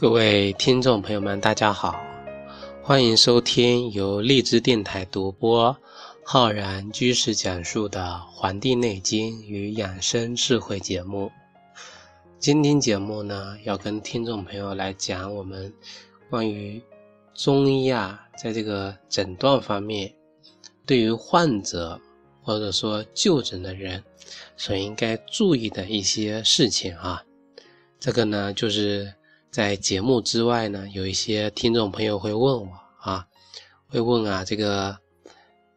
各位听众朋友们，大家好，欢迎收听由荔枝电台独播、浩然居士讲述的《黄帝内经与养生智慧》节目。今天节目呢，要跟听众朋友来讲我们关于中医啊，在这个诊断方面，对于患者或者说就诊的人所应该注意的一些事情啊。这个呢，就是。在节目之外呢，有一些听众朋友会问我啊，会问啊，这个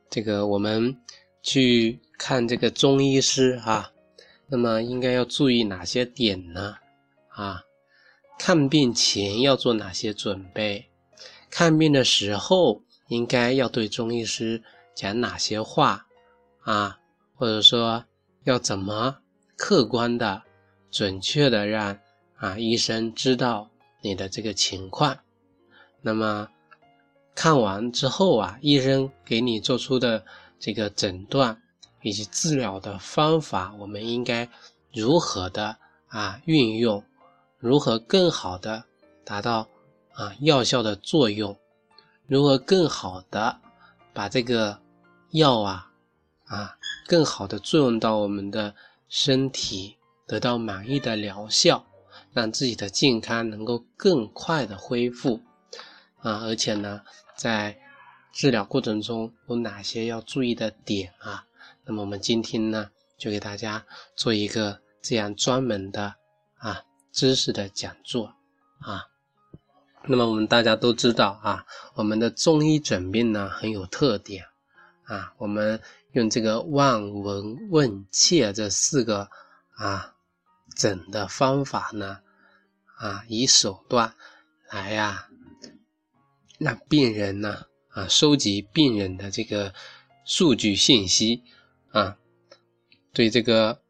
这个我们去看这个中医师啊，那么应该要注意哪些点呢？啊，看病前要做哪些准备？看病的时候应该要对中医师讲哪些话啊？或者说要怎么客观的、准确的让？啊，医生知道你的这个情况，那么看完之后啊，医生给你做出的这个诊断以及治疗的方法，我们应该如何的啊运用？如何更好的达到啊药效的作用？如何更好的把这个药啊啊更好的作用到我们的身体，得到满意的疗效？让自己的健康能够更快的恢复啊，而且呢，在治疗过程中有哪些要注意的点啊？那么我们今天呢，就给大家做一个这样专门的啊知识的讲座啊。那么我们大家都知道啊，我们的中医诊病呢很有特点啊，我们用这个望闻问切这四个啊。诊的方法呢？啊，以手段来呀，让病人呢啊收集病人的这个数据信息啊，对这个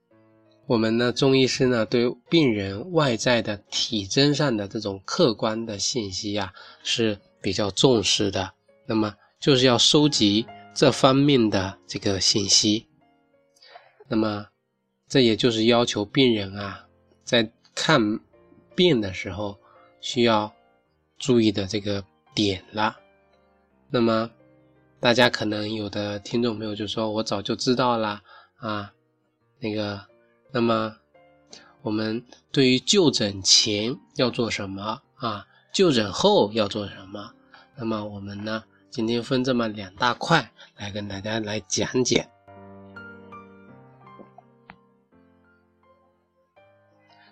我们呢中医师呢对病人外在的体征上的这种客观的信息呀是比较重视的。那么就是要收集这方面的这个信息。那么。这也就是要求病人啊，在看病的时候需要注意的这个点了。那么，大家可能有的听众朋友就说：“我早就知道了啊。”那个，那么我们对于就诊前要做什么啊？就诊后要做什么？那么我们呢，今天分这么两大块来跟大家来讲解。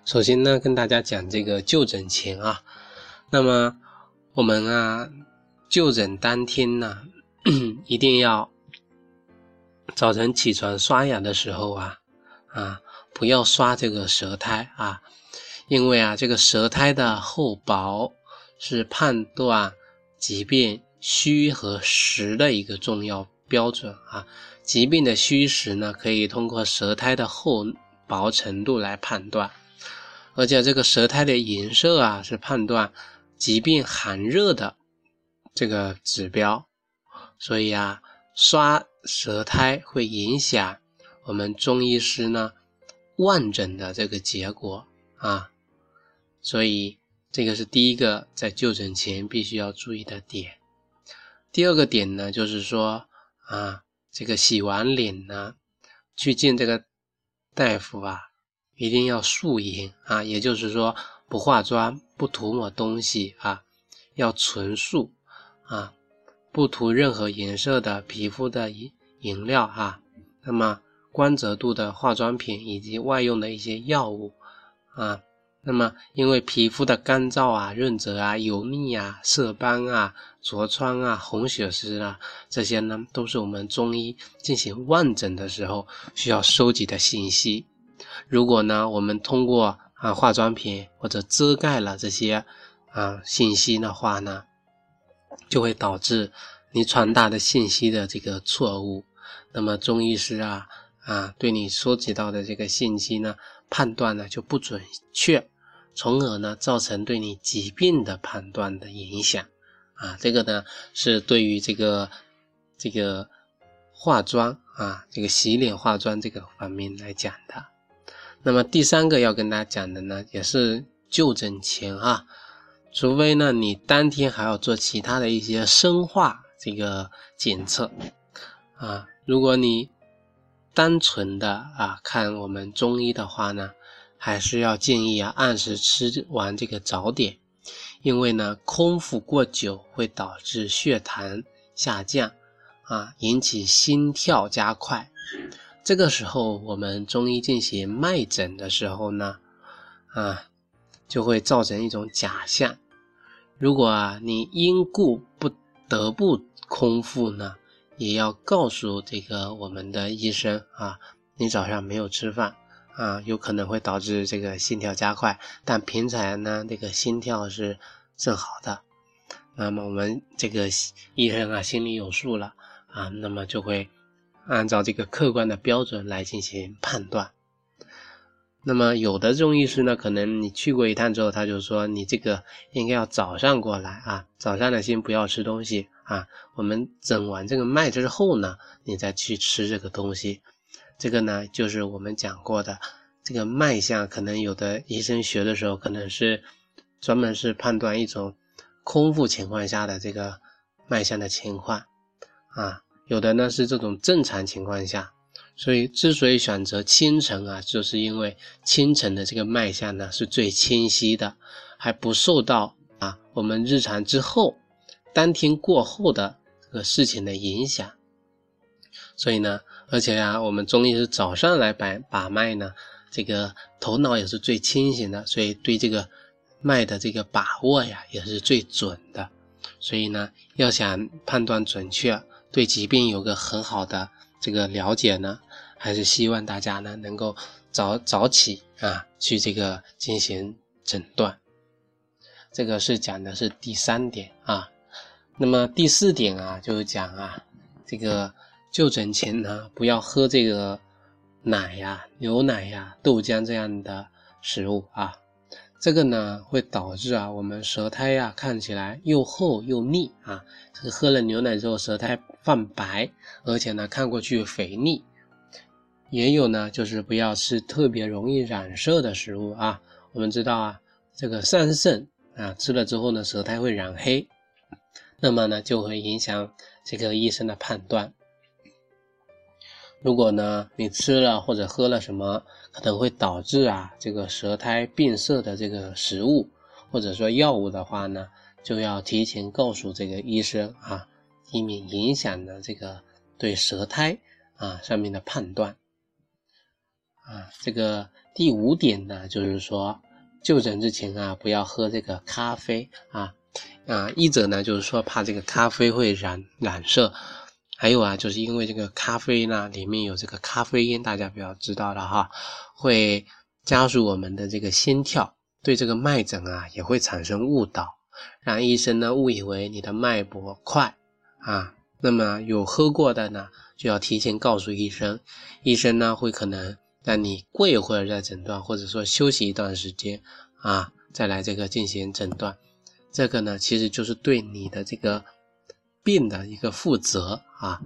首先呢，跟大家讲这个就诊前啊，那么我们啊就诊当天呢，一定要早晨起床刷牙的时候啊啊不要刷这个舌苔啊，因为啊这个舌苔的厚薄是判断疾病虚和实的一个重要标准啊。疾病的虚实呢，可以通过舌苔的厚薄程度来判断。而且这个舌苔的颜色啊，是判断疾病寒热的这个指标，所以啊，刷舌苔会影响我们中医师呢望诊的这个结果啊，所以这个是第一个在就诊前必须要注意的点。第二个点呢，就是说啊，这个洗完脸呢，去见这个大夫啊。一定要素颜啊，也就是说不化妆、不涂抹东西啊，要纯素啊，不涂任何颜色的皮肤的颜颜料哈。那么光泽度的化妆品以及外用的一些药物啊，那么因为皮肤的干燥啊、润泽啊、油腻啊、色斑啊、痤疮啊、红血丝啊，这些呢都是我们中医进行望诊的时候需要收集的信息。如果呢，我们通过啊化妆品或者遮盖了这些啊信息的话呢，就会导致你传达的信息的这个错误。那么中医师啊啊对你收集到的这个信息呢，判断呢就不准确，从而呢造成对你疾病的判断的影响。啊，这个呢是对于这个这个化妆啊这个洗脸化妆这个方面来讲的。那么第三个要跟大家讲的呢，也是就诊前啊，除非呢你当天还要做其他的一些生化这个检测啊。如果你单纯的啊看我们中医的话呢，还是要建议啊按时吃完这个早点，因为呢空腹过久会导致血糖下降啊，引起心跳加快。这个时候我们中医进行脉诊的时候呢，啊就会造成一种假象。如果啊你因故不得不空腹呢？也要告诉这个我们的医生啊，你早上没有吃饭啊，有可能会导致这个心跳加快，但平常呢，这个心跳是正好的。那么我们这个医生啊，心里有数了啊，那么就会按照这个客观的标准来进行判断。那么有的中医师呢，可能你去过一趟之后，他就说你这个应该要早上过来啊，早上呢先不要吃东西啊，我们诊完这个脉之后呢，你再去吃这个东西。这个呢就是我们讲过的这个脉象，可能有的医生学的时候可能是专门是判断一种空腹情况下的这个脉象的情况啊，有的呢是这种正常情况下。所以，之所以选择清晨啊，就是因为清晨的这个脉象呢是最清晰的，还不受到啊我们日常之后当天过后的这个事情的影响。所以呢，而且啊，我们中医是早上来把把脉呢，这个头脑也是最清醒的，所以对这个脉的这个把握呀也是最准的。所以呢，要想判断准确，对疾病有个很好的这个了解呢。还是希望大家呢能够早早起啊，去这个进行诊断。这个是讲的是第三点啊。那么第四点啊，就是讲啊，这个就诊前呢，不要喝这个奶呀、牛奶呀、豆浆这样的食物啊。这个呢会导致啊，我们舌苔呀看起来又厚又腻啊。这个喝了牛奶之后，舌苔泛白，而且呢看过去肥腻。也有呢，就是不要吃特别容易染色的食物啊。我们知道啊，这个桑葚啊，吃了之后呢，舌苔会染黑，那么呢，就会影响这个医生的判断。如果呢，你吃了或者喝了什么可能会导致啊这个舌苔变色的这个食物或者说药物的话呢，就要提前告诉这个医生啊，以免影响了这个对舌苔啊上面的判断。啊，这个第五点呢，就是说就诊之前啊，不要喝这个咖啡啊啊，一者呢就是说怕这个咖啡会染染色，还有啊，就是因为这个咖啡呢里面有这个咖啡因，大家比较知道了哈，会加速我们的这个心跳，对这个脉诊啊也会产生误导，让医生呢误以为你的脉搏快啊，那么有喝过的呢就要提前告诉医生，医生呢会可能。让你过一会儿再诊断，或者说休息一段时间啊，再来这个进行诊断，这个呢其实就是对你的这个病的一个负责啊。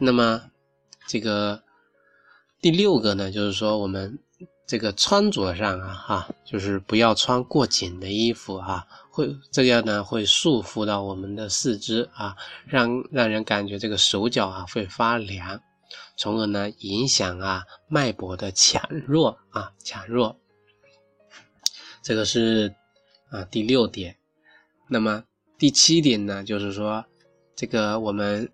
那么这个第六个呢，就是说我们这个穿着上啊，哈，就是不要穿过紧的衣服啊，会这样呢会束缚到我们的四肢啊，让让人感觉这个手脚啊会发凉。从而呢，影响啊脉搏的强弱啊强弱，这个是啊第六点。那么第七点呢，就是说这个我们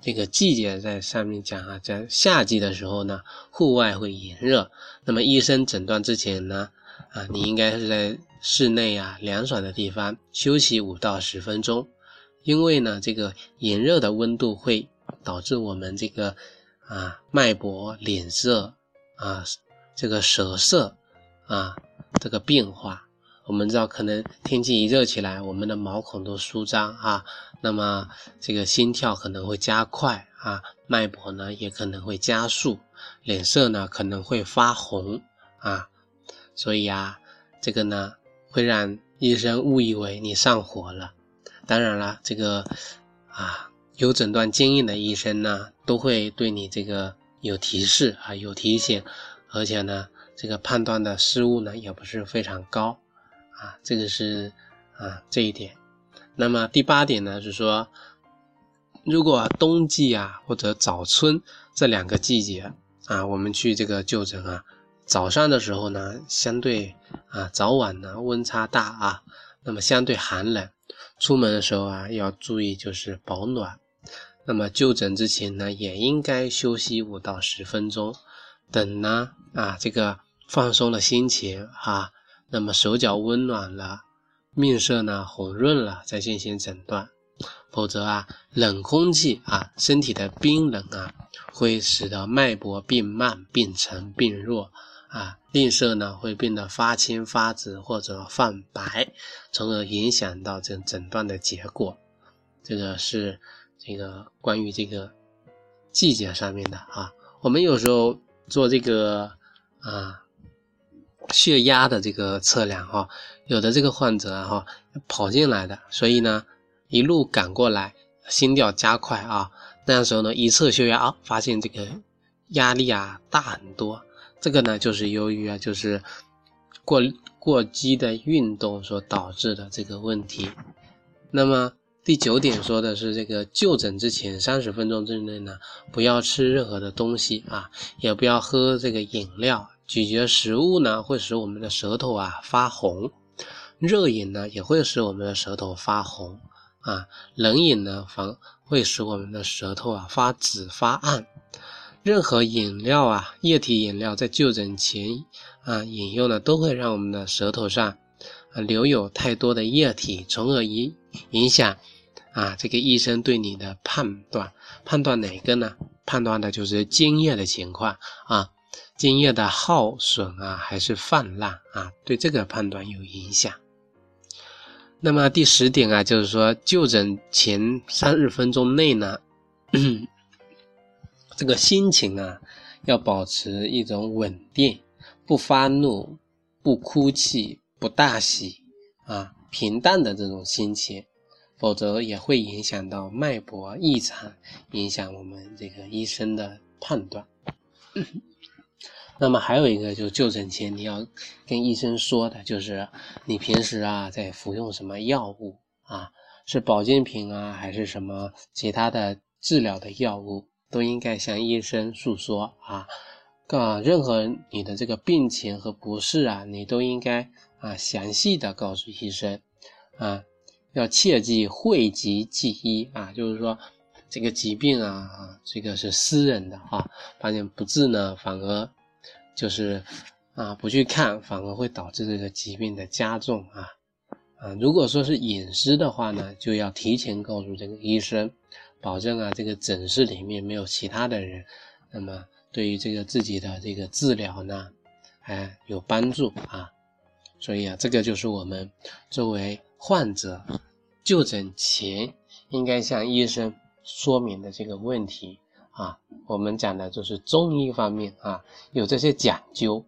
这个季节在上面讲啊，在夏季的时候呢，户外会炎热。那么医生诊断之前呢，啊你应该是在室内啊凉爽的地方休息五到十分钟，因为呢这个炎热的温度会。导致我们这个啊脉搏、脸色啊这个舌色啊这个变化，我们知道可能天气一热起来，我们的毛孔都舒张啊，那么这个心跳可能会加快啊，脉搏呢也可能会加速，脸色呢可能会发红啊，所以啊这个呢会让医生误以为你上火了。当然了，这个啊。有诊断经验的医生呢，都会对你这个有提示啊，有提醒，而且呢，这个判断的失误呢也不是非常高啊，这个是啊这一点。那么第八点呢是说，如果冬季啊或者早春这两个季节啊，我们去这个就诊啊，早上的时候呢，相对啊早晚呢温差大啊，那么相对寒冷，出门的时候啊要注意就是保暖。那么就诊之前呢，也应该休息五到十分钟，等呢啊这个放松了心情啊，那么手脚温暖了。面色呢红润了，再进行诊断，否则啊，冷空气啊，身体的冰冷啊，会使得脉搏变慢、变沉、变弱啊，面色呢会变得发青、发紫或者泛白，从而影响到这诊断的结果。这个是这个关于这个季节上面的啊，我们有时候做这个啊。血压的这个测量哈，有的这个患者哈跑进来的，所以呢一路赶过来，心跳加快啊，那时候呢一测血压啊，发现这个压力啊大很多，这个呢就是由于啊就是过过激的运动所导致的这个问题。那么第九点说的是这个就诊之前三十分钟之内呢，不要吃任何的东西啊，也不要喝这个饮料。咀嚼食物呢，会使我们的舌头啊发红；热饮呢，也会使我们的舌头发红啊；冷饮呢，反会使我们的舌头啊发紫发暗。任何饮料啊，液体饮料在就诊前啊饮用呢，都会让我们的舌头上啊留有太多的液体，从而影影响啊这个医生对你的判断。判断哪个呢？判断的就是津液的情况啊。津液的耗损啊，还是泛滥啊，对这个判断有影响。那么第十点啊，就是说就诊前三十分钟内呢，这个心情啊，要保持一种稳定，不发怒，不哭泣，不大喜啊，平淡的这种心情，否则也会影响到脉搏异常，影响我们这个医生的判断。那么还有一个就是就诊前你要跟医生说的，就是你平时啊在服用什么药物啊，是保健品啊还是什么其他的治疗的药物，都应该向医生诉说啊。啊，任何你的这个病情和不适啊，你都应该啊详细的告诉医生啊，要切记讳疾忌医啊，就是说这个疾病啊，这个是私人的啊，发现不治呢反而。就是啊，不去看反而会导致这个疾病的加重啊啊！如果说是隐私的话呢，就要提前告诉这个医生，保证啊这个诊室里面没有其他的人，那么对于这个自己的这个治疗呢，哎有帮助啊。所以啊，这个就是我们作为患者就诊前应该向医生说明的这个问题。啊，我们讲的就是中医方面啊，有这些讲究，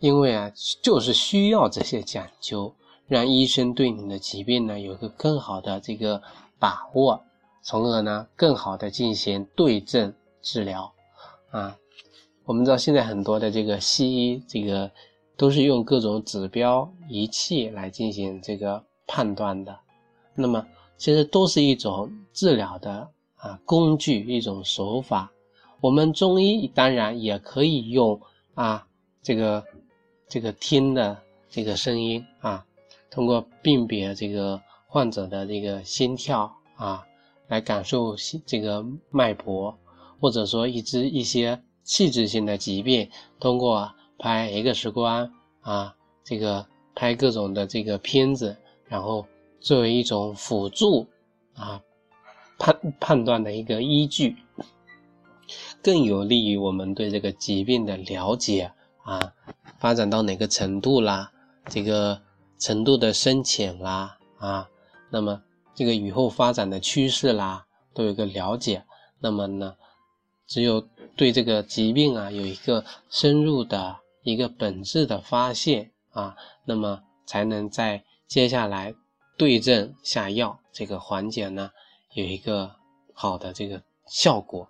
因为啊，就是需要这些讲究，让医生对你的疾病呢有个更好的这个把握，从而呢更好的进行对症治疗。啊，我们知道现在很多的这个西医，这个都是用各种指标仪器来进行这个判断的，那么其实都是一种治疗的。啊，工具一种手法，我们中医当然也可以用啊，这个这个听的这个声音啊，通过辨别这个患者的这个心跳啊，来感受这个脉搏，或者说一支一些器质性的疾病，通过拍 X 光啊，这个拍各种的这个片子，然后作为一种辅助啊。判判断的一个依据，更有利于我们对这个疾病的了解啊，发展到哪个程度啦，这个程度的深浅啦啊，那么这个以后发展的趋势啦，都有个了解。那么呢，只有对这个疾病啊有一个深入的一个本质的发现啊，那么才能在接下来对症下药这个环节呢。有一个好的这个效果，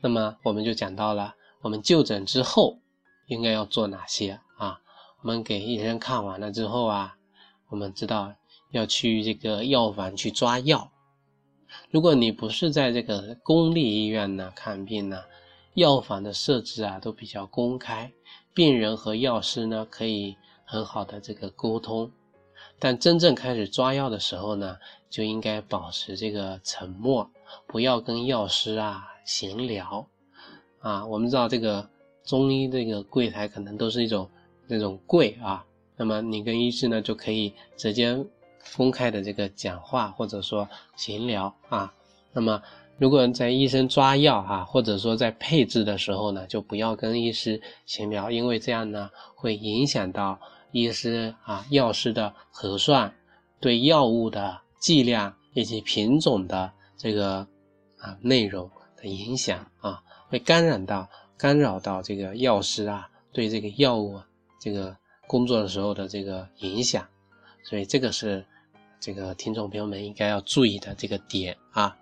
那么我们就讲到了，我们就诊之后应该要做哪些啊？我们给医生看完了之后啊，我们知道要去这个药房去抓药。如果你不是在这个公立医院呢看病呢，药房的设置啊都比较公开，病人和药师呢可以很好的这个沟通。但真正开始抓药的时候呢，就应该保持这个沉默，不要跟药师啊闲聊啊。我们知道这个中医这个柜台可能都是一种那种柜啊，那么你跟医师呢就可以直接公开的这个讲话或者说闲聊啊。那么如果在医生抓药啊，或者说在配置的时候呢，就不要跟医师闲聊，因为这样呢会影响到。医师啊，药师的核算，对药物的剂量以及品种的这个啊内容的影响啊，会干扰到干扰到这个药师啊对这个药物这个工作的时候的这个影响，所以这个是这个听众朋友们应该要注意的这个点啊。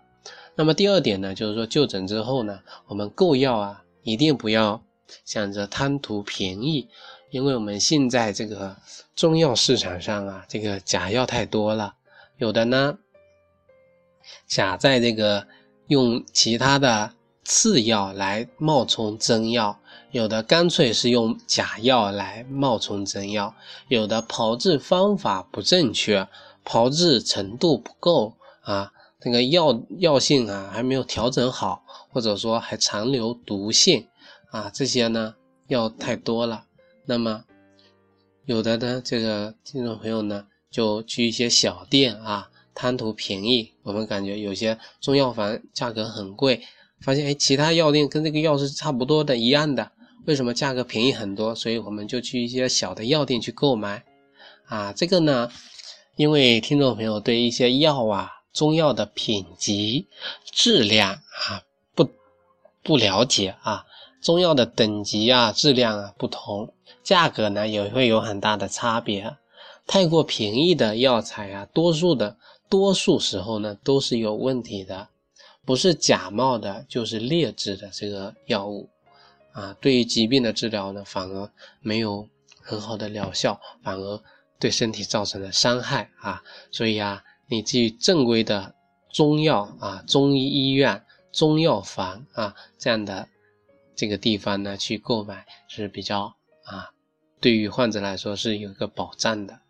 那么第二点呢，就是说就诊之后呢，我们购药啊，一定不要想着贪图便宜。因为我们现在这个中药市场上啊，这个假药太多了，有的呢假在这个用其他的次药来冒充真药，有的干脆是用假药来冒充真药，有的炮制方法不正确，炮制程度不够啊，这个药药性啊还没有调整好，或者说还残留毒性啊，这些呢药太多了。那么，有的呢，这个听众朋友呢，就去一些小店啊，贪图便宜。我们感觉有些中药房价格很贵，发现哎，其他药店跟这个药是差不多的，一样的，为什么价格便宜很多？所以我们就去一些小的药店去购买。啊，这个呢，因为听众朋友对一些药啊，中药的品级、质量啊，不不了解啊，中药的等级啊、质量啊不同。价格呢也会有很大的差别，太过便宜的药材啊，多数的多数时候呢都是有问题的，不是假冒的，就是劣质的这个药物啊，对于疾病的治疗呢反而没有很好的疗效，反而对身体造成了伤害啊，所以啊，你去正规的中药啊、中医医院、中药房啊这样的这个地方呢去购买是比较。啊，对于患者来说是有一个保障的。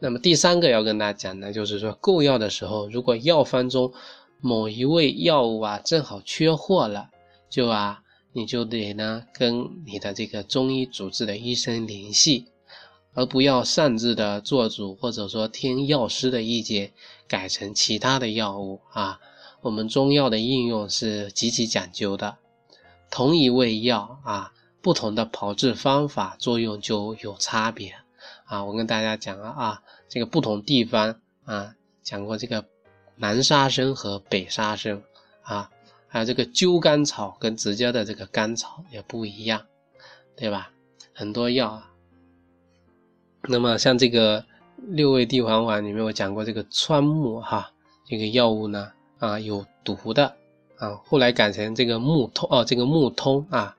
那么第三个要跟大家讲的，就是说购药的时候，如果药方中某一味药物啊正好缺货了，就啊你就得呢跟你的这个中医主治的医生联系，而不要擅自的做主，或者说听药师的意见改成其他的药物啊。我们中药的应用是极其讲究的，同一味药啊。不同的炮制方法作用就有差别啊！我跟大家讲了啊，这个不同地方啊，讲过这个南沙参和北沙参啊，还有这个灸甘草跟直接的这个甘草也不一样，对吧？很多药啊，那么像这个六味地黄丸里面我讲过这个川木哈，这个药物呢啊有毒的啊，后来改成这个木通哦，这个木通啊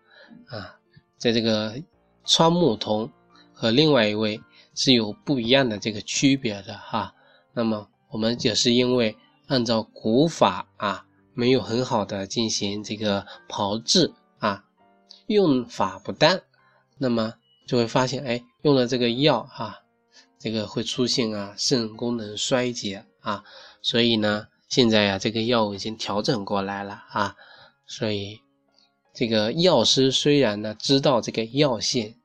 啊。在这个川木通和另外一位是有不一样的这个区别的哈。那么我们也是因为按照古法啊，没有很好的进行这个炮制啊，用法不当，那么就会发现哎，用了这个药哈，这个会出现啊肾功能衰竭啊。所以呢，现在呀这个药物已经调整过来了啊，所以。这个药师虽然呢知道这个药性，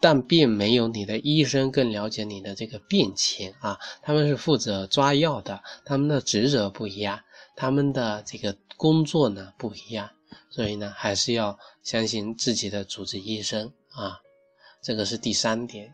但并没有你的医生更了解你的这个病情啊。他们是负责抓药的，他们的职责不一样，他们的这个工作呢不一样，所以呢还是要相信自己的主治医生啊。这个是第三点。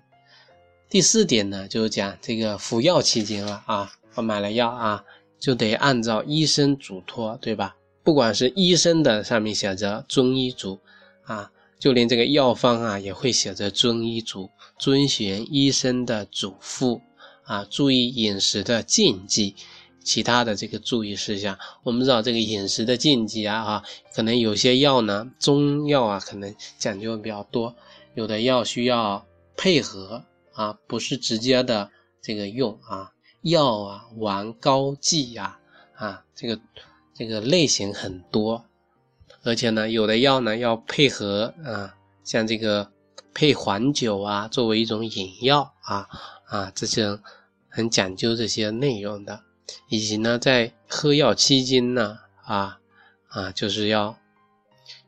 第四点呢就是讲这个服药期间了啊，我买了药啊，就得按照医生嘱托，对吧？不管是医生的上面写着遵医嘱啊，就连这个药方啊也会写着遵医嘱，遵循医生的嘱咐啊，注意饮食的禁忌，其他的这个注意事项。我们知道这个饮食的禁忌啊，哈，可能有些药呢，中药啊可能讲究比较多，有的药需要配合啊，不是直接的这个用啊，药啊、丸、膏、剂呀，啊，这个这个类型很多，而且呢，有的药呢要配合啊，像这个配黄酒啊，作为一种饮药啊啊，这些很讲究这些内容的，以及呢，在喝药期间呢，啊啊，就是要。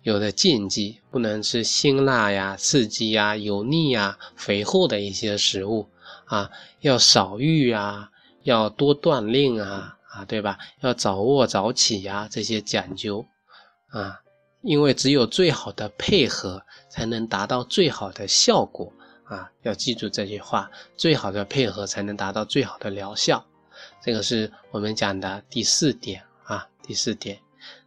有的禁忌，不能吃辛辣呀、刺激呀、油腻呀、肥厚的一些食物啊，要少欲啊，要多锻炼啊，啊，对吧？要早卧早起呀，这些讲究啊，因为只有最好的配合，才能达到最好的效果啊，要记住这句话，最好的配合才能达到最好的疗效，这个是我们讲的第四点啊，第四点。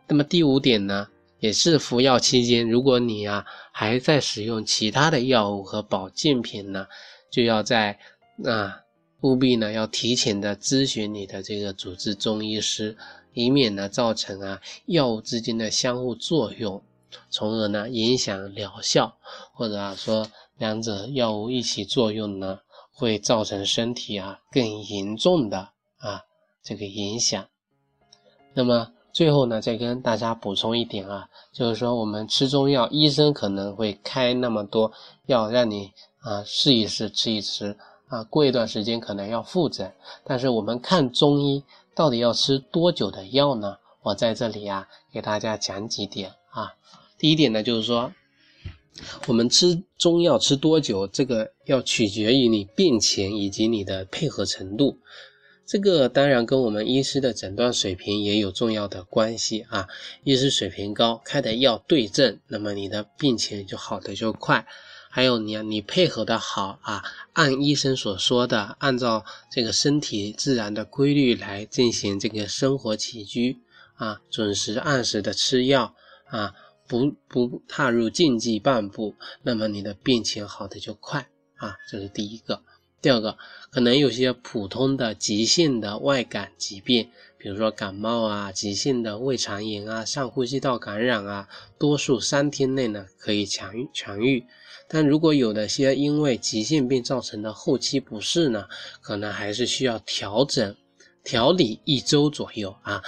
那么第五点呢？也是服药期间，如果你啊还在使用其他的药物和保健品呢，就要在啊务必呢要提前的咨询你的这个主治中医师，以免呢造成啊药物之间的相互作用，从而呢影响疗效，或者啊说两者药物一起作用呢，会造成身体啊更严重的啊这个影响。那么。最后呢，再跟大家补充一点啊，就是说我们吃中药，医生可能会开那么多药让你啊试一试，吃一吃啊，过一段时间可能要复诊。但是我们看中医到底要吃多久的药呢？我在这里啊给大家讲几点啊。第一点呢，就是说我们吃中药吃多久，这个要取决于你病情以及你的配合程度。这个当然跟我们医师的诊断水平也有重要的关系啊。医师水平高，开的药对症，那么你的病情就好的就快。还有你你配合的好啊，按医生所说的，按照这个身体自然的规律来进行这个生活起居啊，准时按时的吃药啊，不不踏入禁忌半步，那么你的病情好的就快啊，这是第一个。第二个，可能有些普通的急性的外感疾病，比如说感冒啊、急性的胃肠炎啊、上呼吸道感染啊，多数三天内呢可以痊愈痊愈。但如果有的些因为急性病造成的后期不适呢，可能还是需要调整调理一周左右啊，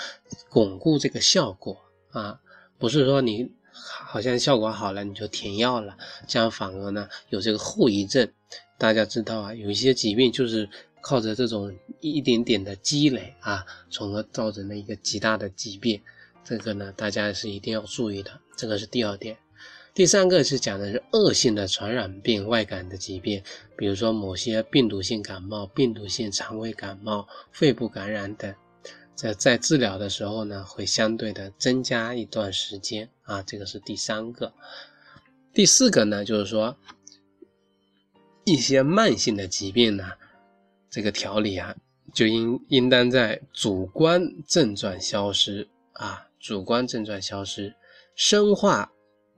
巩固这个效果啊，不是说你好像效果好了你就停药了，这样反而呢有这个后遗症。大家知道啊，有一些疾病就是靠着这种一点点的积累啊，从而造成了一个极大的疾病。这个呢，大家是一定要注意的。这个是第二点。第三个是讲的是恶性的传染病、外感的疾病，比如说某些病毒性感冒、病毒性肠胃感冒、肺部感染等，在在治疗的时候呢，会相对的增加一段时间啊。这个是第三个。第四个呢，就是说。一些慢性的疾病呢，这个调理啊，就应应当在主观症状消失啊，主观症状消失，生化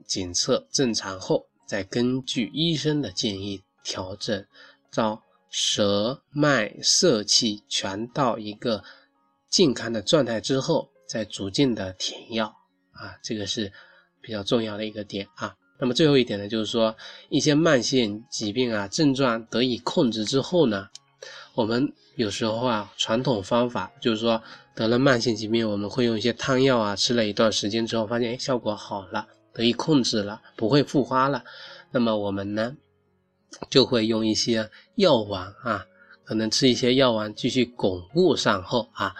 检测正常后，再根据医生的建议调整，到舌脉色气全到一个健康的状态之后，再逐渐的停药啊，这个是比较重要的一个点啊。那么最后一点呢，就是说一些慢性疾病啊，症状得以控制之后呢，我们有时候啊，传统方法就是说得了慢性疾病，我们会用一些汤药啊，吃了一段时间之后，发现哎效果好了，得以控制了，不会复发了。那么我们呢，就会用一些药丸啊，可能吃一些药丸继续巩固善后啊，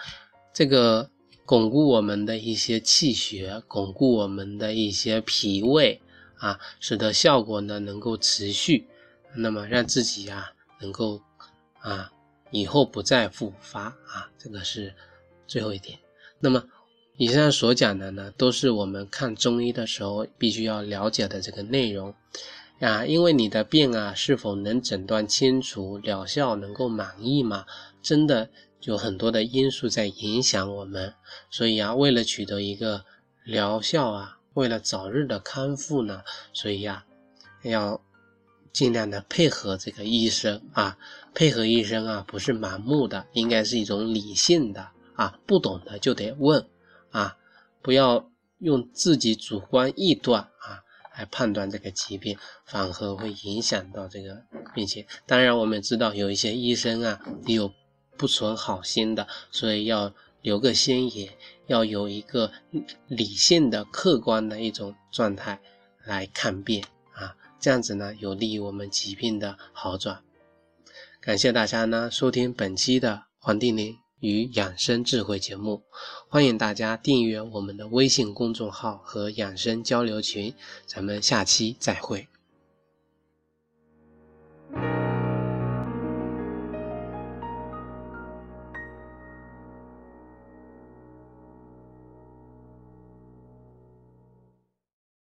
这个巩固我们的一些气血，巩固我们的一些脾胃。啊，使得效果呢能够持续，那么让自己呀能够啊以后不再复发啊，这个是最后一点。那么以上所讲的呢，都是我们看中医的时候必须要了解的这个内容啊，因为你的病啊是否能诊断清楚，疗效能够满意嘛，真的有很多的因素在影响我们，所以啊，为了取得一个疗效啊。为了早日的康复呢，所以呀，要尽量的配合这个医生啊，配合医生啊，不是盲目的，应该是一种理性的啊，不懂的就得问啊，不要用自己主观臆断啊来判断这个疾病，反而会影响到这个病情。当然，我们知道有一些医生啊也，有不存好心的，所以要留个心眼，要有一个理性的、客观的一种状态来看病，这样子呢，有利于我们疾病的好转。感谢大家呢收听本期的《黄帝内与养生智慧》节目，欢迎大家订阅我们的微信公众号和养生交流群，咱们下期再会。